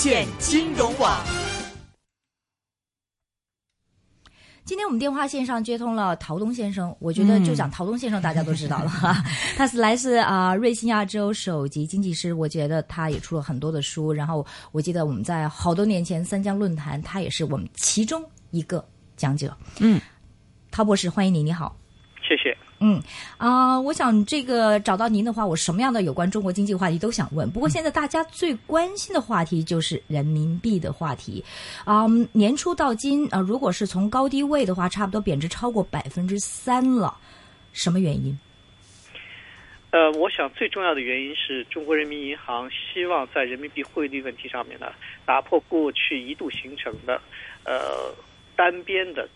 线金融网。今天我们电话线上接通了陶东先生，我觉得就讲陶东先生，大家都知道了哈。他是来自啊瑞信亚洲首席经济师，我觉得他也出了很多的书。然后我记得我们在好多年前三江论坛，他也是我们其中一个讲者。嗯，陶博士，欢迎你，你好。谢谢。嗯啊，我想这个找到您的话，我什么样的有关中国经济话题都想问。不过现在大家最关心的话题就是人民币的话题。啊，年初到今啊，如果是从高低位的话，差不多贬值超过百分之三了。什么原因？呃，我想最重要的原因是中国人民银行希望在人民币汇率问题上面呢，打破过去一度形成的呃单边的。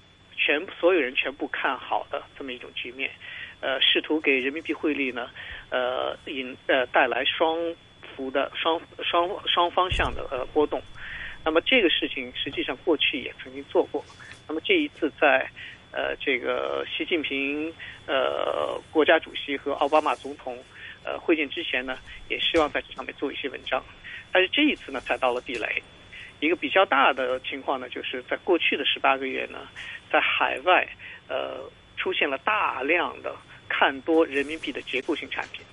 全所有人全部看好的这么一种局面，呃，试图给人民币汇率呢，呃，引呃带来双幅的双双双方向的呃波动。那么这个事情实际上过去也曾经做过。那么这一次在呃这个习近平呃国家主席和奥巴马总统呃会见之前呢，也希望在这上面做一些文章。但是这一次呢，踩到了地雷。一个比较大的情况呢，就是在过去的十八个月呢，在海外呃出现了大量的看多人民币的结构性产品。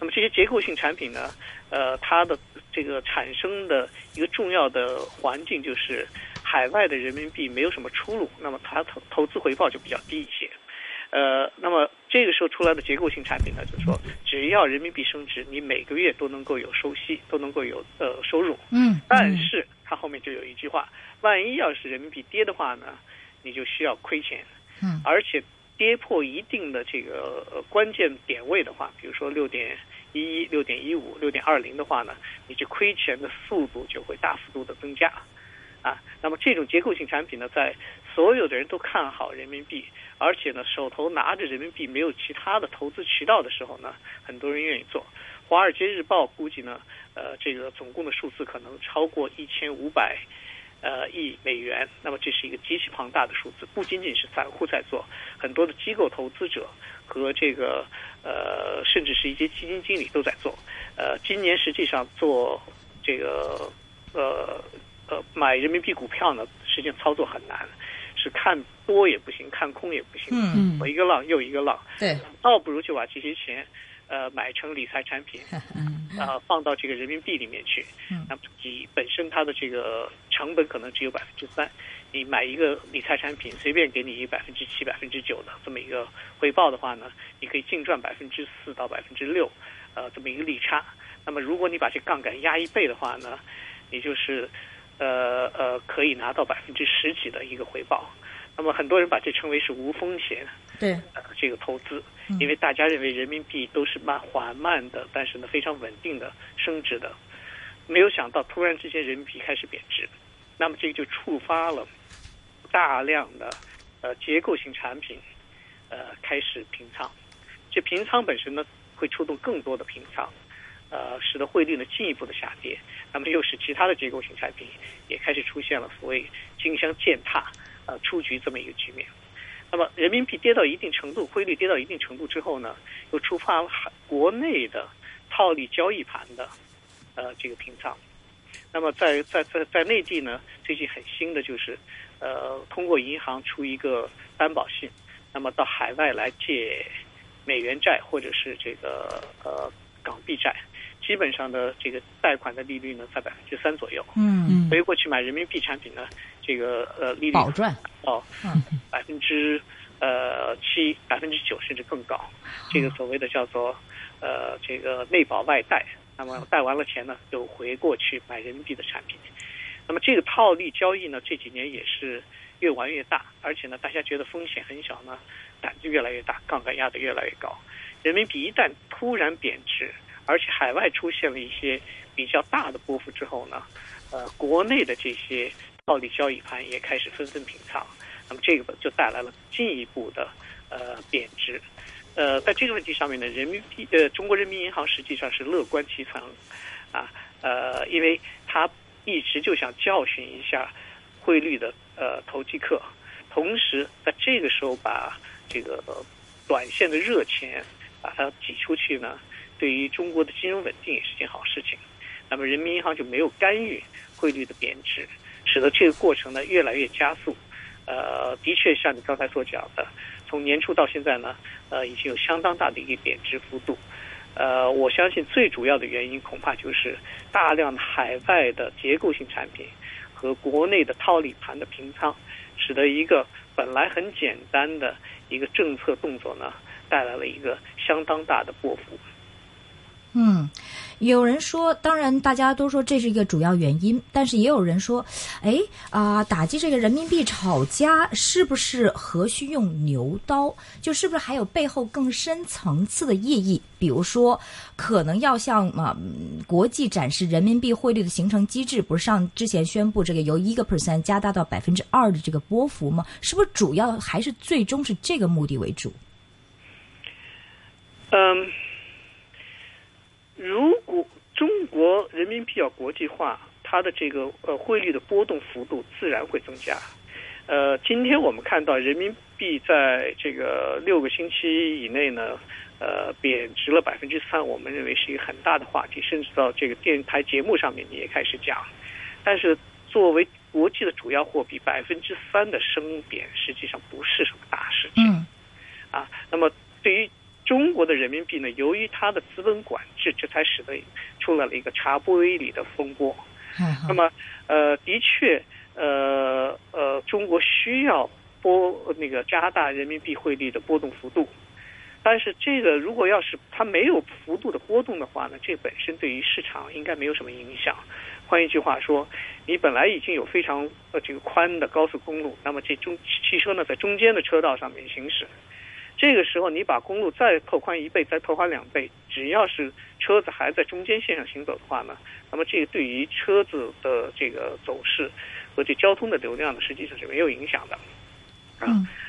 那么这些结构性产品呢，呃，它的这个产生的一个重要的环境就是海外的人民币没有什么出路，那么它投投资回报就比较低一些。呃，那么这个时候出来的结构性产品呢，就是说只要人民币升值，你每个月都能够有收息，都能够有呃收入。嗯，但是。它后面就有一句话：万一要是人民币跌的话呢，你就需要亏钱。嗯，而且跌破一定的这个关键点位的话，比如说六点一一、六点一五、六点二零的话呢，你这亏钱的速度就会大幅度的增加。啊，那么这种结构性产品呢，在所有的人都看好人民币，而且呢手头拿着人民币没有其他的投资渠道的时候呢，很多人愿意做。《华尔街日报》估计呢，呃，这个总共的数字可能超过一千五百呃亿美元。那么这是一个极其庞大的数字，不仅仅是散户在做，很多的机构投资者和这个呃，甚至是一些基金经理都在做。呃，今年实际上做这个呃呃买人民币股票呢，实际上操作很难，是看多也不行，看空也不行，嗯，一个浪又一个浪，对，倒不如就把这些钱。呃，买成理财产品，呃，放到这个人民币里面去，那么你本身它的这个成本可能只有百分之三，你买一个理财产品，随便给你一百分之七、百分之九的这么一个回报的话呢，你可以净赚百分之四到百分之六，呃，这么一个利差。那么如果你把这杠杆压一倍的话呢，你就是呃呃可以拿到百分之十几的一个回报。那么很多人把这称为是无风险，对，呃，这个投资。因为大家认为人民币都是慢缓慢的，但是呢非常稳定的升值的，没有想到突然之间人民币开始贬值，那么这个就触发了大量的呃结构性产品呃开始平仓，这平仓本身呢会触动更多的平仓，呃使得汇率呢进一步的下跌，那么又使其他的结构性产品也开始出现了所谓竞相践踏呃出局这么一个局面。那么人民币跌到一定程度，汇率跌到一定程度之后呢，又触发了国内的套利交易盘的呃这个平仓。那么在在在在内地呢，最近很新的就是呃通过银行出一个担保信，那么到海外来借美元债或者是这个呃港币债，基本上的这个贷款的利率呢在百分之三左右。嗯，所以过去买人民币产品呢，这个呃利率保赚。哦，百分之呃七、百分之九甚至更高，这个所谓的叫做呃这个内保外贷，那么贷完了钱呢，又回过去买人民币的产品，那么这个套利交易呢，这几年也是越玩越大，而且呢，大家觉得风险很小呢，胆子越来越大，杠杆压得越来越高，人民币一旦突然贬值，而且海外出现了一些比较大的波幅之后呢，呃，国内的这些。暴利交易盘也开始纷纷平仓，那么这个就带来了进一步的呃贬值，呃，在这个问题上面呢，人民币呃中国人民银行实际上是乐观其成，啊呃，因为他一直就想教训一下汇率的呃投机客，同时在这个时候把这个短线的热钱把它挤出去呢，对于中国的金融稳定也是件好事情。那么人民银行就没有干预汇率的贬值，使得这个过程呢越来越加速。呃，的确像你刚才所讲的，从年初到现在呢，呃，已经有相当大的一个贬值幅度。呃，我相信最主要的原因恐怕就是大量的海外的结构性产品和国内的套利盘的平仓，使得一个本来很简单的一个政策动作呢，带来了一个相当大的波幅。嗯，有人说，当然大家都说这是一个主要原因，但是也有人说，哎啊，打击这个人民币炒家是不是何须用牛刀？就是不是还有背后更深层次的意义？比如说，可能要向啊国际展示人民币汇率的形成机制，不是上之前宣布这个由一个 percent 加大到百分之二的这个波幅吗？是不是主要还是最终是这个目的为主？嗯。如果中国人民币要国际化，它的这个呃汇率的波动幅度自然会增加。呃，今天我们看到人民币在这个六个星期以内呢，呃，贬值了百分之三，我们认为是一个很大的话题，甚至到这个电台节目上面你也开始讲。但是作为国际的主要货币，百分之三的升贬实际上不是什么大事情。嗯。啊，那么对于。中国的人民币呢，由于它的资本管制，这才使得出来了一个茶不威里的风波。那么，呃，的确，呃呃，中国需要波那个加大人民币汇率的波动幅度，但是这个如果要是它没有幅度的波动的话呢，这本身对于市场应该没有什么影响。换一句话说，你本来已经有非常呃这个宽的高速公路，那么这中汽车呢在中间的车道上面行驶。这个时候，你把公路再拓宽一倍，再拓宽两倍，只要是车子还在中间线上行走的话呢，那么这个对于车子的这个走势和这交通的流量呢，实际上是没有影响的。啊，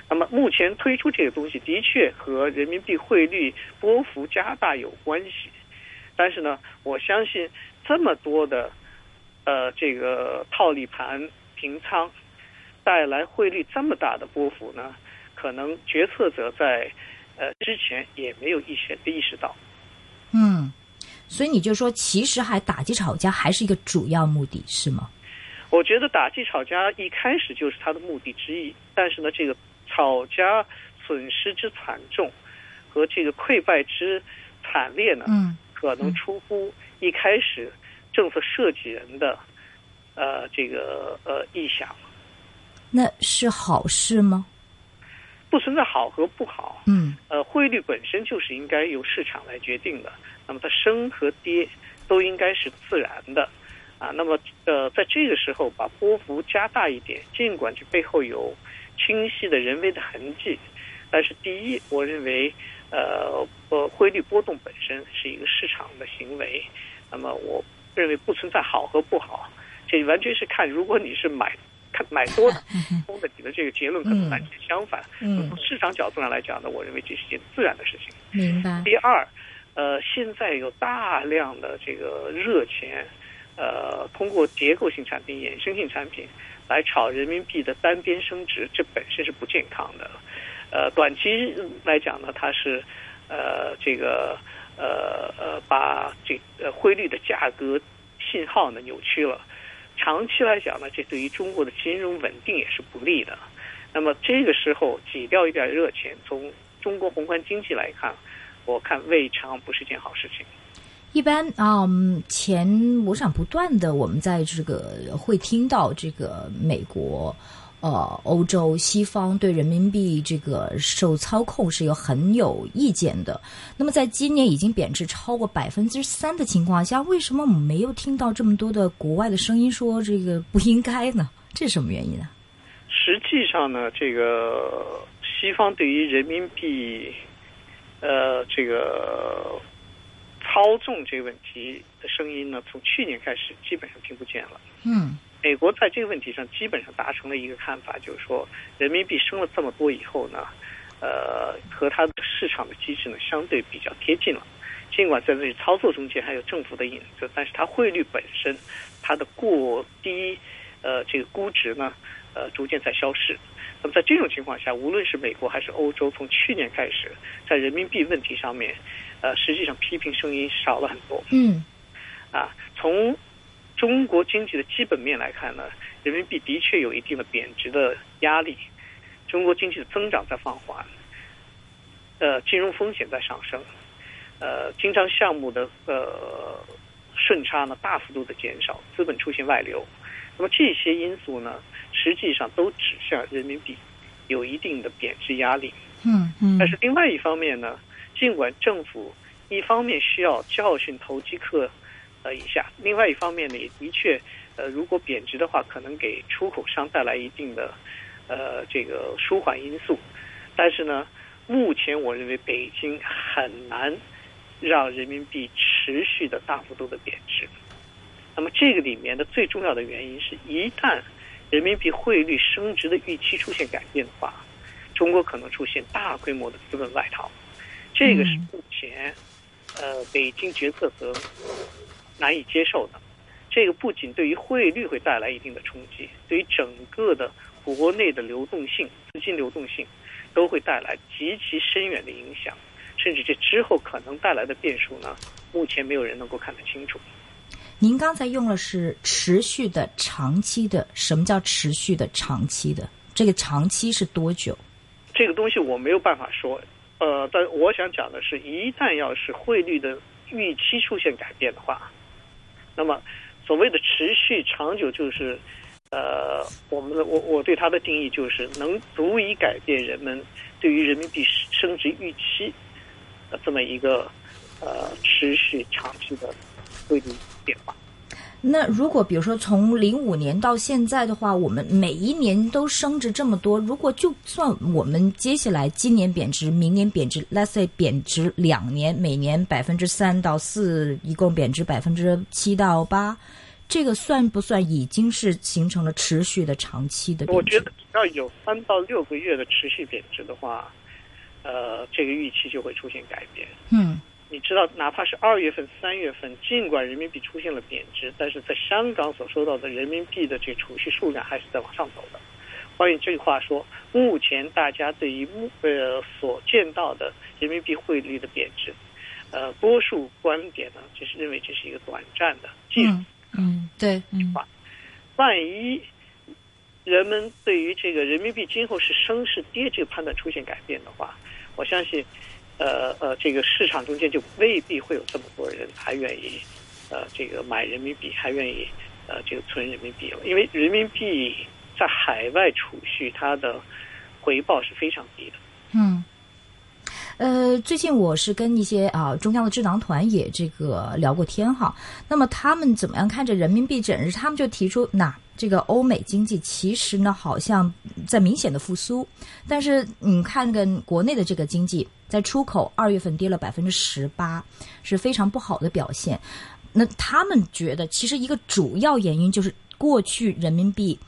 那么目前推出这个东西的确和人民币汇率波幅加大有关系，但是呢，我相信这么多的呃这个套利盘平仓带来汇率这么大的波幅呢？可能决策者在呃之前也没有意识意识到，嗯，所以你就说，其实还打击炒家还是一个主要目的，是吗？我觉得打击炒家一开始就是他的目的之一，但是呢，这个炒家损失之惨重和这个溃败之惨烈呢，嗯，可能出乎一开始政策设计人的呃这个呃意想。那是好事吗？不存在好和不好，嗯，呃，汇率本身就是应该由市场来决定的，那么它升和跌都应该是自然的，啊，那么呃，在这个时候把波幅加大一点，尽管这背后有清晰的人为的痕迹，但是第一，我认为，呃，呃，汇率波动本身是一个市场的行为，那么我认为不存在好和不好，这完全是看如果你是买。看买多的，空的，你的这个结论可能完全相反。从市场角度上来讲呢，我认为这是件自然的事情。明白。第二，呃，现在有大量的这个热钱，呃，通过结构性产品、衍生性产品来炒人民币的单边升值，这本身是不健康的。呃，短期来讲呢，它是呃这个呃呃把这呃汇率的价格信号呢扭曲了。长期来讲呢，这对于中国的金融稳定也是不利的。那么这个时候挤掉一点热钱，从中国宏观经济来看，我看未尝不是件好事情。一般啊，前我想不断的，我们在这个会听到这个美国。呃，欧洲西方对人民币这个受操控是有很有意见的。那么，在今年已经贬值超过百分之三的情况下，为什么我们没有听到这么多的国外的声音说这个不应该呢？这是什么原因呢？实际上呢，这个西方对于人民币，呃，这个操纵这个问题的声音呢，从去年开始基本上听不见了。嗯。美国在这个问题上基本上达成了一个看法，就是说，人民币升了这么多以后呢，呃，和它的市场的机制呢相对比较贴近了。尽管在这里操作中间还有政府的影子，但是它汇率本身它的过低，呃，这个估值呢，呃，逐渐在消失。那么在这种情况下，无论是美国还是欧洲，从去年开始，在人民币问题上面，呃，实际上批评声音少了很多。嗯。啊，从中国经济的基本面来看呢，人民币的确有一定的贬值的压力，中国经济的增长在放缓，呃，金融风险在上升，呃，经常项目的呃顺差呢大幅度的减少，资本出现外流，那么这些因素呢，实际上都指向人民币有一定的贬值压力。嗯嗯。但是另外一方面呢，尽管政府一方面需要教训投机客呃一下，另外一方面呢，也的确呃，如果贬值的话，可能给出口商带来一定的呃这个舒缓因素。但是呢，目前我认为北京很难让人民币持续的大幅度的贬值。那么这个里面的最重要的原因是一旦人民币汇率升值的预期出现改变的话，中国可能出现大规模的资本外逃。这个是目前呃北京决策层难以接受的。这个不仅对于汇率会带来一定的冲击，对于整个的国内的流动性、资金流动性都会带来极其深远的影响。甚至这之后可能带来的变数呢，目前没有人能够看得清楚。您刚才用的是持续的、长期的，什么叫持续的、长期的？这个长期是多久？这个东西我没有办法说。呃，但我想讲的是，一旦要是汇率的预期出现改变的话，那么所谓的持续长久，就是呃，我们的我我对它的定义就是能足以改变人们对于人民币升值预期的这么一个呃持续长期的汇率变化。那如果比如说从零五年到现在的话，我们每一年都升值这么多，如果就算我们接下来今年贬值，明年贬值，let's say 贬值两年，每年百分之三到四，一共贬值百分之七到八，这个算不算已经是形成了持续的长期的贬值？我觉得只要有三到六个月的持续贬值的话，呃，这个预期就会出现改变。嗯。你知道，哪怕是二月份、三月份，尽管人民币出现了贬值，但是在香港所收到的人民币的这储蓄数量还是在往上走的。关于这句话说，目前大家对于目呃所见到的人民币汇率的贬值，呃，多数观点呢就是认为这是一个短暂的技术。嗯，对，嗯。万一人们对于这个人民币今后是升是跌这个判断出现改变的话，我相信。呃呃，这个市场中间就未必会有这么多人还愿意，呃，这个买人民币，还愿意呃这个存人民币了，因为人民币在海外储蓄它的回报是非常低的。嗯，呃，最近我是跟一些啊中央的智囊团也这个聊过天哈，那么他们怎么样看着人民币整日？他们就提出那。这个欧美经济其实呢，好像在明显的复苏，但是你看跟国内的这个经济，在出口二月份跌了百分之十八，是非常不好的表现。那他们觉得，其实一个主要原因就是过去人民币。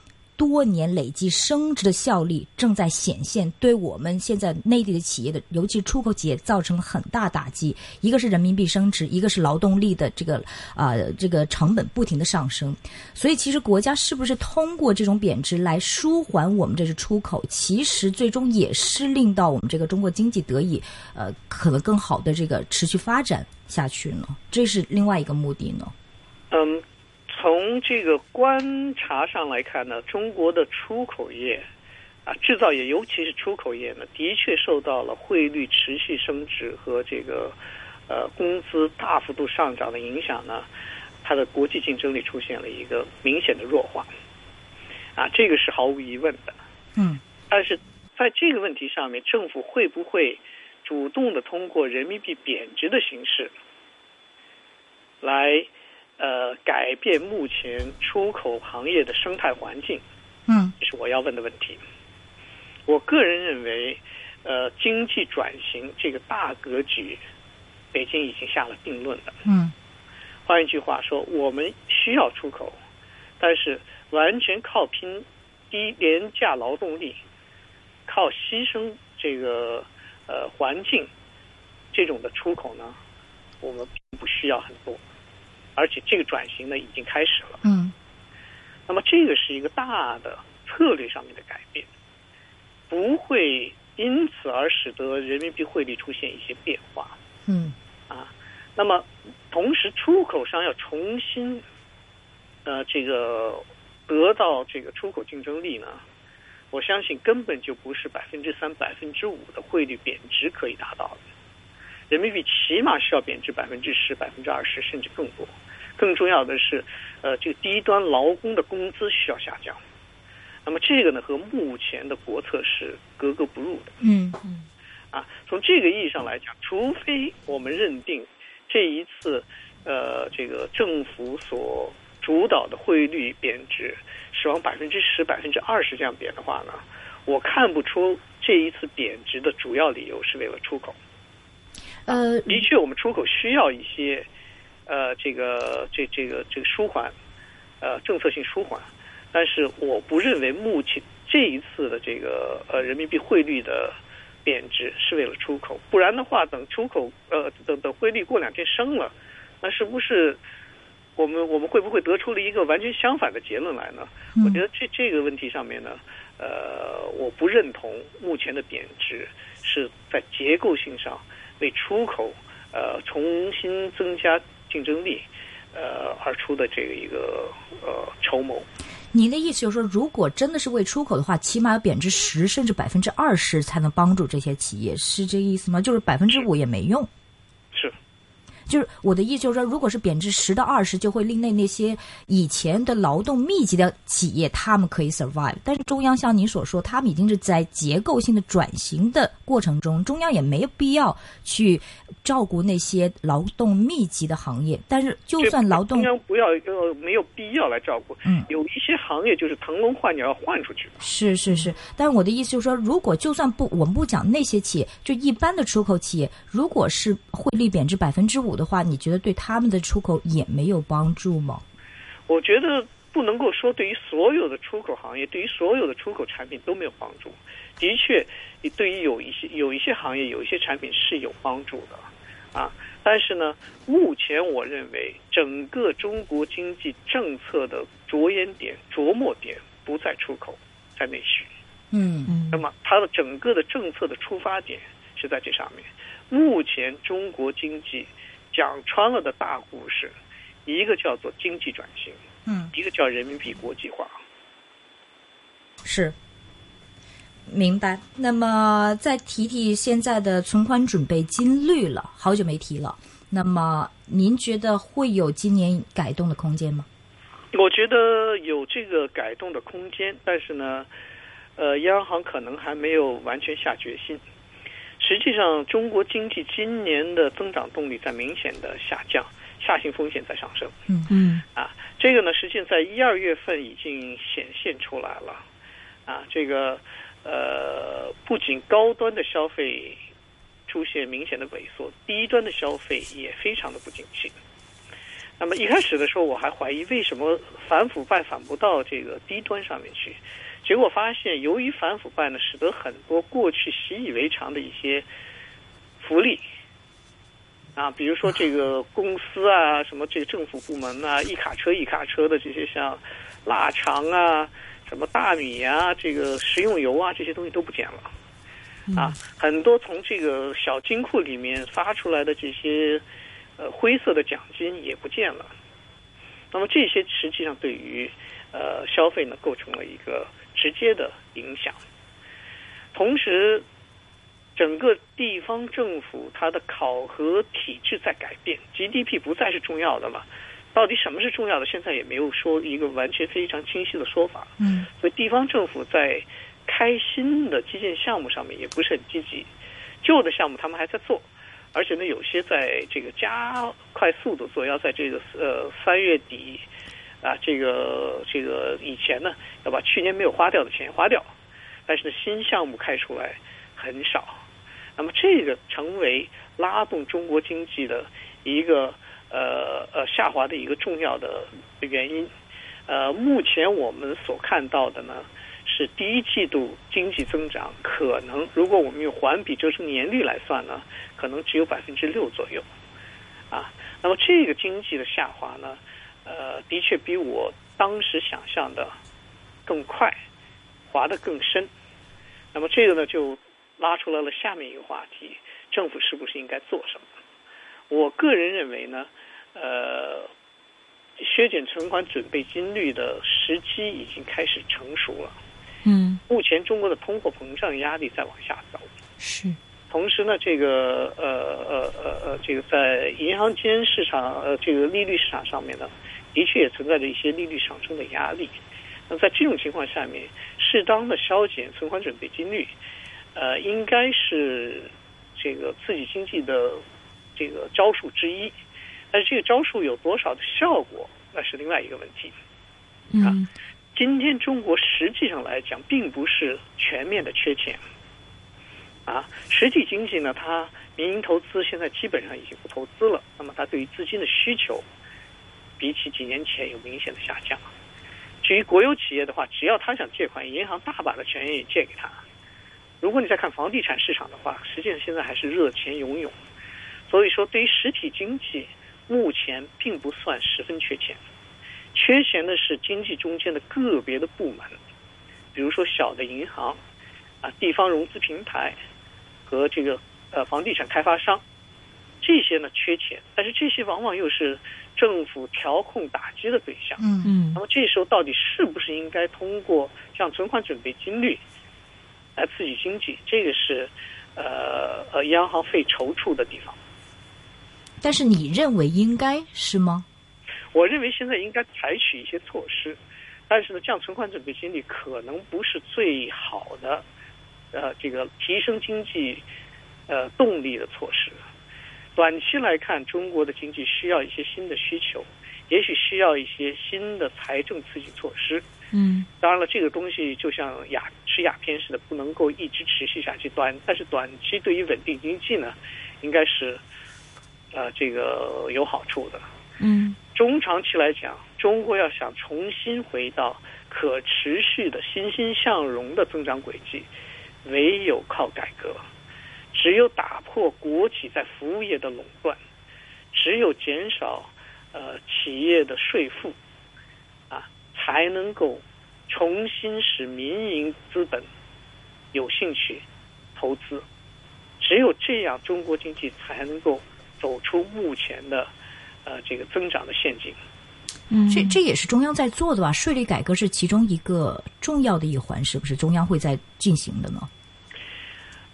多年累计升值的效力正在显现，对我们现在内地的企业的，尤其出口企业造成了很大打击。一个是人民币升值，一个是劳动力的这个啊这个成本不停的上升。所以，其实国家是不是通过这种贬值来舒缓我们这是出口，其实最终也是令到我们这个中国经济得以呃可能更好的这个持续发展下去呢？这是另外一个目的呢？嗯。从这个观察上来看呢，中国的出口业啊，制造业，尤其是出口业呢，的确受到了汇率持续升值和这个呃工资大幅度上涨的影响呢，它的国际竞争力出现了一个明显的弱化，啊，这个是毫无疑问的。嗯，但是在这个问题上面，政府会不会主动的通过人民币贬值的形式来？呃，改变目前出口行业的生态环境，嗯，这是我要问的问题。我个人认为，呃，经济转型这个大格局，北京已经下了定论了。嗯，换一句话说，我们需要出口，但是完全靠拼低廉价劳动力，靠牺牲这个呃环境这种的出口呢，我们并不需要很多。而且这个转型呢已经开始了。嗯，那么这个是一个大的策略上面的改变，不会因此而使得人民币汇率出现一些变化。嗯，啊，那么同时出口商要重新呃这个得到这个出口竞争力呢，我相信根本就不是百分之三、百分之五的汇率贬值可以达到的。人民币起码是要贬值百分之十、百分之二十，甚至更多。更重要的是，呃，这个低端劳工的工资需要下降。那么这个呢，和目前的国策是格格不入的。嗯嗯。啊，从这个意义上来讲，除非我们认定这一次，呃，这个政府所主导的汇率贬值是往百分之十、百分之二十这样贬的话呢，我看不出这一次贬值的主要理由是为了出口。呃，的确，我们出口需要一些，呃，这个这这个这个舒缓，呃，政策性舒缓。但是我不认为目前这一次的这个呃人民币汇率的贬值是为了出口，不然的话，等出口呃等等汇率过两天升了，那是不是我们我们会不会得出了一个完全相反的结论来呢？我觉得这这个问题上面呢，呃，我不认同目前的贬值是在结构性上为出口呃重新增加竞争力呃而出的这个一个呃筹谋。你的意思就是说，如果真的是为出口的话，起码要贬值十甚至百分之二十才能帮助这些企业，是这个意思吗？就是百分之五也没用。是。就是我的意思，就是说，如果是贬值十到二十，就会令那那些以前的劳动密集的企业，他们可以 survive。但是中央像您所说，他们已经是在结构性的转型的过程中，中央也没有必要去照顾那些劳动密集的行业。但是就算劳动，中央不要呃没有必要来照顾。嗯，有一些行业就是腾笼换鸟要换出去。是是是，但是我的意思就是说，如果就算不，我们不讲那些企业，就一般的出口企业，如果是汇率贬值百分之五的。的话，你觉得对他们的出口也没有帮助吗？我觉得不能够说对于所有的出口行业，对于所有的出口产品都没有帮助。的确，对于有一些有一些行业，有一些产品是有帮助的啊。但是呢，目前我认为整个中国经济政策的着眼点、着墨点不在出口，在内需。嗯嗯。那么，它的整个的政策的出发点是在这上面。目前中国经济。讲穿了的大故事，一个叫做经济转型，嗯，一个叫人民币国际化，是，明白。那么再提提现在的存款准备金率了，好久没提了。那么您觉得会有今年改动的空间吗？我觉得有这个改动的空间，但是呢，呃，央行可能还没有完全下决心。实际上，中国经济今年的增长动力在明显的下降，下行风险在上升。嗯嗯，啊，这个呢，实际上在一二月份已经显现出来了。啊，这个呃，不仅高端的消费出现明显的萎缩，低端的消费也非常的不景气。那么一开始的时候，我还怀疑为什么反腐败反不到这个低端上面去。结果发现，由于反腐败呢，使得很多过去习以为常的一些福利啊，比如说这个公司啊，什么这个政府部门啊，一卡车一卡车的这些像腊肠啊、什么大米啊、这个食用油啊这些东西都不见了啊，很多从这个小金库里面发出来的这些呃灰色的奖金也不见了。那么这些实际上对于呃消费呢，构成了一个。直接的影响，同时，整个地方政府它的考核体制在改变，GDP 不再是重要的了。到底什么是重要的？现在也没有说一个完全非常清晰的说法。嗯，所以地方政府在开新的基建项目上面也不是很积极，旧的项目他们还在做，而且呢，有些在这个加快速度做，要在这个呃三月底。啊，这个这个以前呢，要把去年没有花掉的钱花掉，但是呢，新项目开出来很少，那么这个成为拉动中国经济的一个呃呃下滑的一个重要的原因。呃，目前我们所看到的呢，是第一季度经济增长可能，如果我们用环比折成年率来算呢，可能只有百分之六左右。啊，那么这个经济的下滑呢？呃，的确比我当时想象的更快，滑得更深。那么这个呢，就拉出来了下面一个话题：政府是不是应该做什么？我个人认为呢，呃，削减存款准备金率的时机已经开始成熟了。嗯，目前中国的通货膨胀压力在往下走。是。同时呢，这个呃呃呃呃，这个在银行间市场呃这个利率市场上面呢，的确也存在着一些利率上升的压力。那在这种情况下面，适当的削减存款准备金率，呃，应该是这个刺激经济的这个招数之一。但是这个招数有多少的效果，那是另外一个问题。嗯，今天中国实际上来讲，并不是全面的缺钱。啊，实体经济呢，它民营投资现在基本上已经不投资了，那么它对于资金的需求，比起几年前有明显的下降。至于国有企业的话，只要他想借款，银行大把的钱愿意借给他。如果你再看房地产市场的话，实际上现在还是热钱涌涌。所以说，对于实体经济，目前并不算十分缺钱，缺钱的是经济中间的个别的部门，比如说小的银行，啊，地方融资平台。和这个呃房地产开发商，这些呢缺钱，但是这些往往又是政府调控打击的对象。嗯嗯。那么这时候到底是不是应该通过像存款准备金率来刺激经济？这个是呃呃央行费踌躇的地方。但是你认为应该是吗？我认为现在应该采取一些措施，但是呢，降存款准备金率可能不是最好的。呃，这个提升经济呃动力的措施，短期来看，中国的经济需要一些新的需求，也许需要一些新的财政刺激措施。嗯，当然了，这个东西就像鸦吃鸦片似的，不能够一直持续下去。短，但是短期对于稳定经济呢，应该是呃这个有好处的。嗯，中长期来讲，中国要想重新回到可持续的欣欣向荣的增长轨迹。唯有靠改革，只有打破国企在服务业的垄断，只有减少呃企业的税负，啊，才能够重新使民营资本有兴趣投资。只有这样，中国经济才能够走出目前的呃这个增长的陷阱。嗯，这这也是中央在做的吧？税率改革是其中一个重要的一环，是不是？中央会在进行的呢？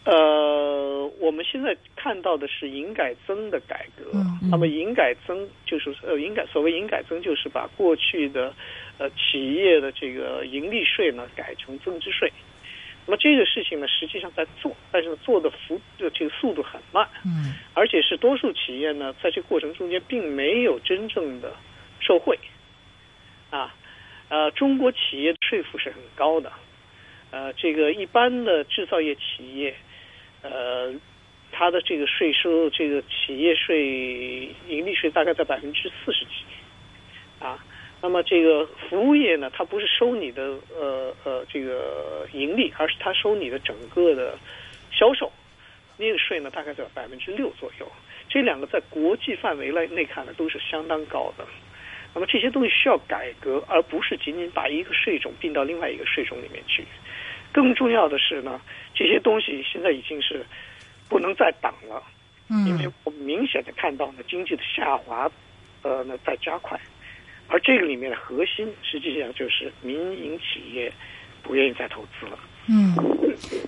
呃，我们现在看到的是营改增的改革。那么营改增就是呃，营改所谓营改增就是把过去的呃企业的这个盈利税呢改成增值税。那么这个事情呢，实际上在做，但是做的幅这个速度很慢。嗯，而且是多数企业呢，在这个过程中间并没有真正的。受贿，啊，呃，中国企业税负是很高的，呃，这个一般的制造业企业，呃，它的这个税收，这个企业税、盈利税大概在百分之四十几，啊，那么这个服务业呢，它不是收你的呃呃这个盈利，而是它收你的整个的销售，那个税呢，大概在百分之六左右，这两个在国际范围内内看呢，都是相当高的。那么这些东西需要改革，而不是仅仅把一个税种并到另外一个税种里面去。更重要的是呢，这些东西现在已经是不能再挡了，因为我们明显的看到呢，经济的下滑，呃，呢在加快，而这个里面的核心实际上就是民营企业不愿意再投资了。嗯，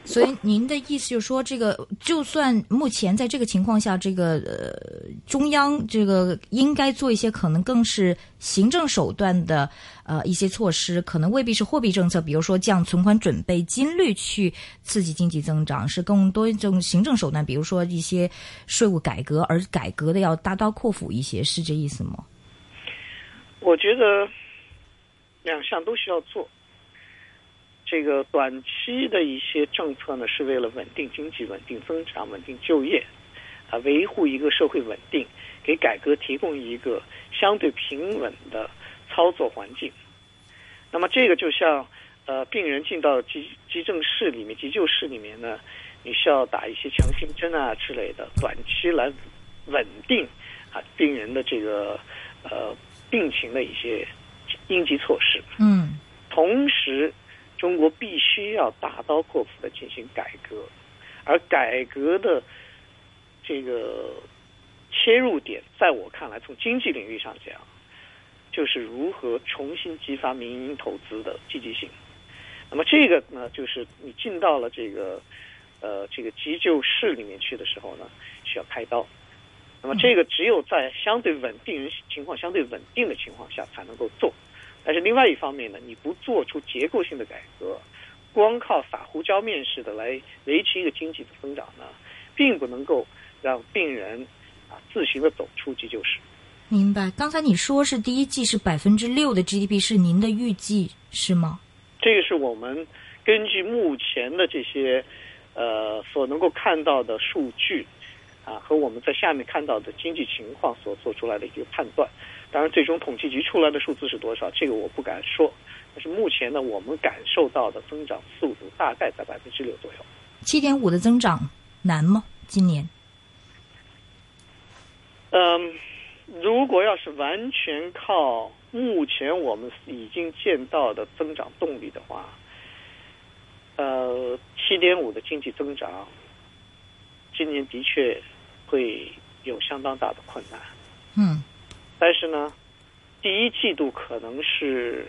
所以您的意思就是说，这个就算目前在这个情况下，这个呃中央这个应该做一些可能更是行政手段的呃一些措施，可能未必是货币政策，比如说降存款准备金率去刺激经济增长，是更多一种行政手段，比如说一些税务改革，而改革的要大刀阔斧一些，是这意思吗？我觉得两项都需要做。这个短期的一些政策呢，是为了稳定经济、稳定增长、稳定就业，啊，维护一个社会稳定，给改革提供一个相对平稳的操作环境。那么，这个就像呃，病人进到急急症室里面、急救室里面呢，你需要打一些强心针啊之类的，短期来稳定啊病人的这个呃病情的一些应急措施。嗯，同时。中国必须要大刀阔斧的进行改革，而改革的这个切入点，在我看来，从经济领域上讲，就是如何重新激发民营投资的积极性。那么这个呢，就是你进到了这个呃这个急救室里面去的时候呢，需要开刀。那么这个只有在相对稳定人情况相对稳定的情况下才能够做。但是另外一方面呢，你不做出结构性的改革，光靠撒胡椒面似的来维持一个经济的增长呢，并不能够让病人啊自行的走出急救室。明白。刚才你说是第一季是百分之六的 GDP，是您的预计是吗？这个是我们根据目前的这些呃所能够看到的数据啊，和我们在下面看到的经济情况所做出来的一个判断。当然，最终统计局出来的数字是多少，这个我不敢说。但是目前呢，我们感受到的增长速度大概在百分之六左右。七点五的增长难吗？今年？嗯，如果要是完全靠目前我们已经见到的增长动力的话，呃，七点五的经济增长，今年的确会有相当大的困难。嗯。但是呢，第一季度可能是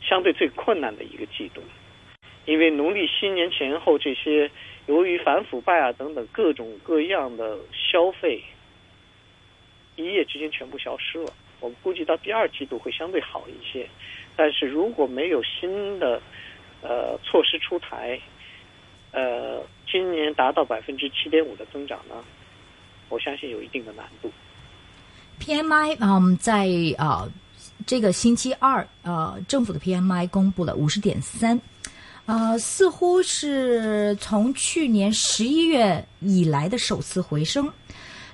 相对最困难的一个季度，因为农历新年前后这些由于反腐败啊等等各种各样的消费，一夜之间全部消失了。我们估计到第二季度会相对好一些，但是如果没有新的呃措施出台，呃，今年达到百分之七点五的增长呢，我相信有一定的难度。PMI 嗯，在啊这个星期二，呃，政府的 PMI 公布了五十点三，啊，似乎是从去年十一月以来的首次回升。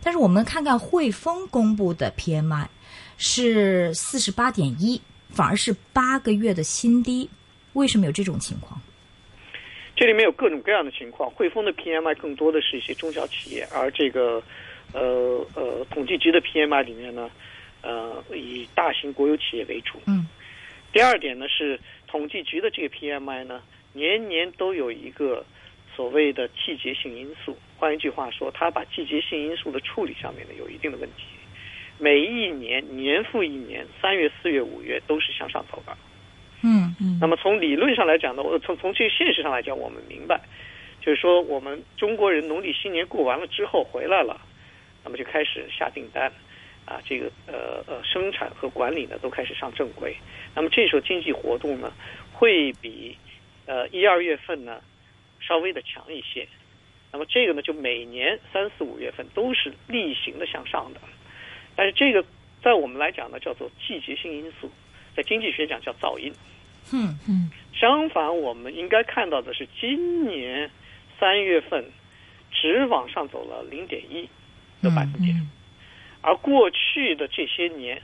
但是我们看看汇丰公布的 PMI 是四十八点一，反而是八个月的新低。为什么有这种情况？这里面有各种各样的情况。汇丰的 PMI 更多的是一些中小企业，而这个。呃呃，统计局的 PMI 里面呢，呃，以大型国有企业为主。嗯。第二点呢是统计局的这个 PMI 呢，年年都有一个所谓的季节性因素。换一句话说，它把季节性因素的处理上面呢有一定的问题。每一年年复一年，三月、四月、五月都是向上走的。嗯嗯。那么从理论上来讲呢，我从从这个现实上来讲，我们明白，就是说我们中国人农历新年过完了之后回来了。那么就开始下订单，啊，这个呃呃生产和管理呢都开始上正轨。那么这时候经济活动呢会比呃一二月份呢稍微的强一些。那么这个呢就每年三四五月份都是例行的向上的。但是这个在我们来讲呢叫做季节性因素，在经济学讲叫噪音。嗯嗯。相反，我们应该看到的是今年三月份只往上走了零点一。的百分点，而过去的这些年，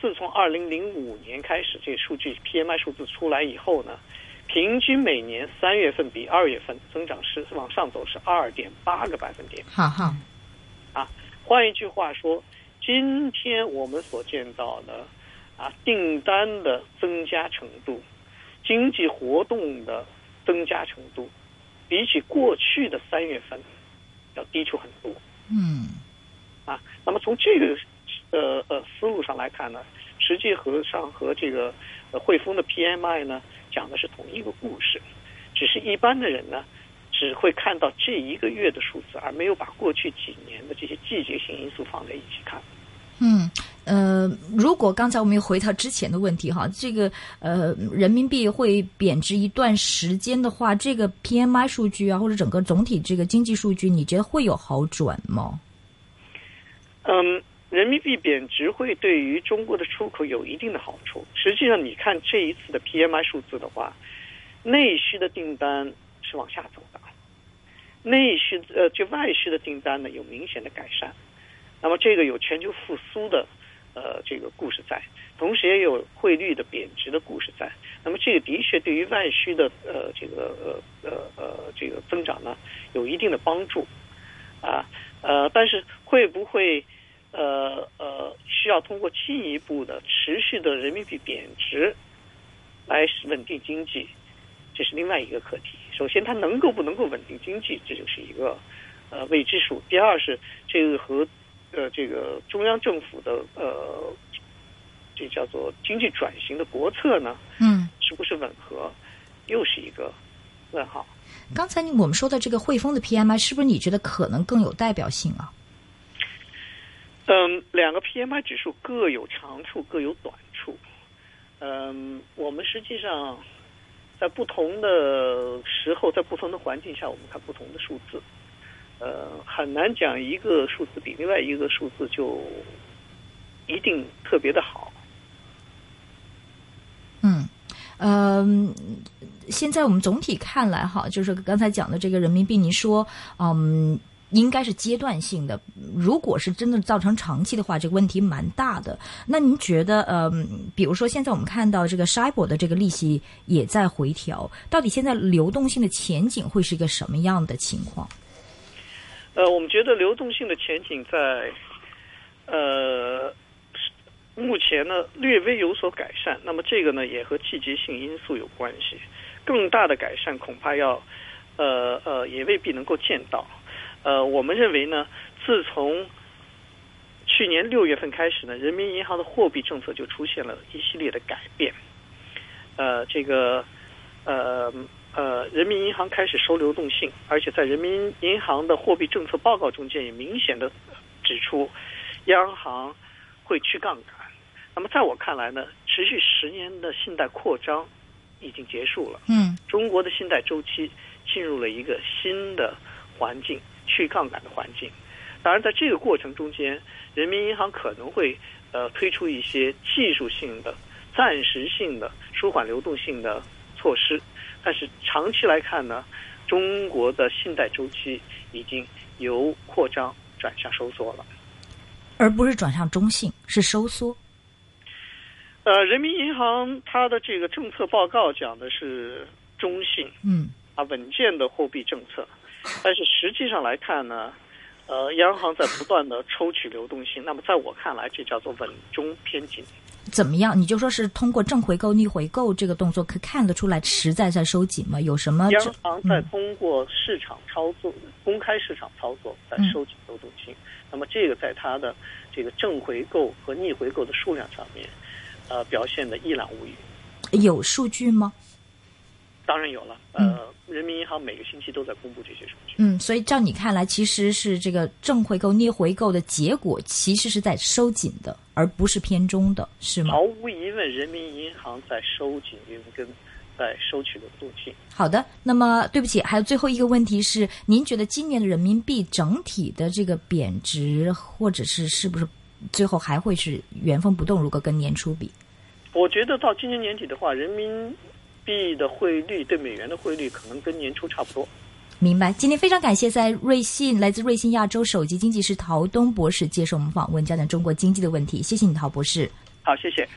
自从二零零五年开始，这个数据 PMI 数字出来以后呢，平均每年三月份比二月份增长是往上走，是二点八个百分点。哈哈，啊，换一句话说，今天我们所见到的啊订单的增加程度，经济活动的增加程度，比起过去的三月份要低出很多。嗯。啊，那么从这个呃呃思路上来看呢，实际和上和这个汇丰的 PMI 呢讲的是同一个故事，只是一般的人呢只会看到这一个月的数字，而没有把过去几年的这些季节性因素放在一起看。嗯呃，如果刚才我们又回到之前的问题哈，这个呃人民币会贬值一段时间的话，这个 PMI 数据啊，或者整个总体这个经济数据，你觉得会有好转吗？嗯，人民币贬值会对于中国的出口有一定的好处。实际上，你看这一次的 PMI 数字的话，内需的订单是往下走的，内需呃就外需的订单呢有明显的改善。那么这个有全球复苏的呃这个故事在，同时也有汇率的贬值的故事在。那么这个的确对于外需的呃这个呃呃呃这个增长呢有一定的帮助啊。呃，但是会不会，呃呃，需要通过进一步的持续的人民币贬值来稳定经济，这是另外一个课题。首先，它能够不能够稳定经济，这就是一个呃未知数。第二是这个和呃这个中央政府的呃这叫做经济转型的国策呢，嗯，是不是吻合，又是一个问号。刚才我们说的这个汇丰的 PMI，是不是你觉得可能更有代表性啊？嗯，两个 PMI 指数各有长处，各有短处。嗯，我们实际上在不同的时候，在不同的环境下，我们看不同的数字。呃，很难讲一个数字比另外一个数字就一定特别的好。嗯，呃，现在我们总体看来哈，就是刚才讲的这个人民币，您说，嗯。应该是阶段性的。如果是真的造成长期的话，这个问题蛮大的。那您觉得，呃，比如说现在我们看到这个 s h i b o 的这个利息也在回调，到底现在流动性的前景会是一个什么样的情况？呃，我们觉得流动性的前景在，呃，目前呢略微有所改善。那么这个呢也和季节性因素有关系。更大的改善恐怕要，呃呃，也未必能够见到。呃，我们认为呢，自从去年六月份开始呢，人民银行的货币政策就出现了一系列的改变。呃，这个呃呃，人民银行开始收流动性，而且在人民银行的货币政策报告中间也明显的指出，央行会去杠杆。那么在我看来呢，持续十年的信贷扩张已经结束了。嗯，中国的信贷周期进入了一个新的环境。去杠杆的环境，当然，在这个过程中间，人民银行可能会呃推出一些技术性的、暂时性的舒缓流动性的措施，但是长期来看呢，中国的信贷周期已经由扩张转向收缩了，而不是转向中性，是收缩。呃，人民银行它的这个政策报告讲的是中性，嗯，啊，稳健的货币政策。但是实际上来看呢，呃，央行在不断的抽取流动性。那么在我看来，这叫做稳中偏紧。怎么样？你就说是通过正回购、逆回购这个动作，可看得出来实在在收紧吗？有什么？央行在通过市场操作、公开市场操作在收紧流动性。那么这个在它的这个正回购和逆回购的数量上面，呃，表现的一览无余。有数据吗？当然有了。呃。人民银行每个星期都在公布这些数据。嗯，所以照你看来，其实是这个正回购、逆回购的结果，其实是在收紧的，而不是偏中的，是吗？毫无疑问，人民银行在收紧银根，在收取流动性。好的，那么对不起，还有最后一个问题是，您觉得今年的人民币整体的这个贬值，或者是是不是最后还会是原封不动？如果跟年初比，我觉得到今年年底的话，人民。币的汇率对美元的汇率可能跟年初差不多。明白。今天非常感谢在瑞信来自瑞信亚洲首席经济师陶东博士接受我们访问，讲讲中国经济的问题。谢谢你，陶博士。好，谢谢。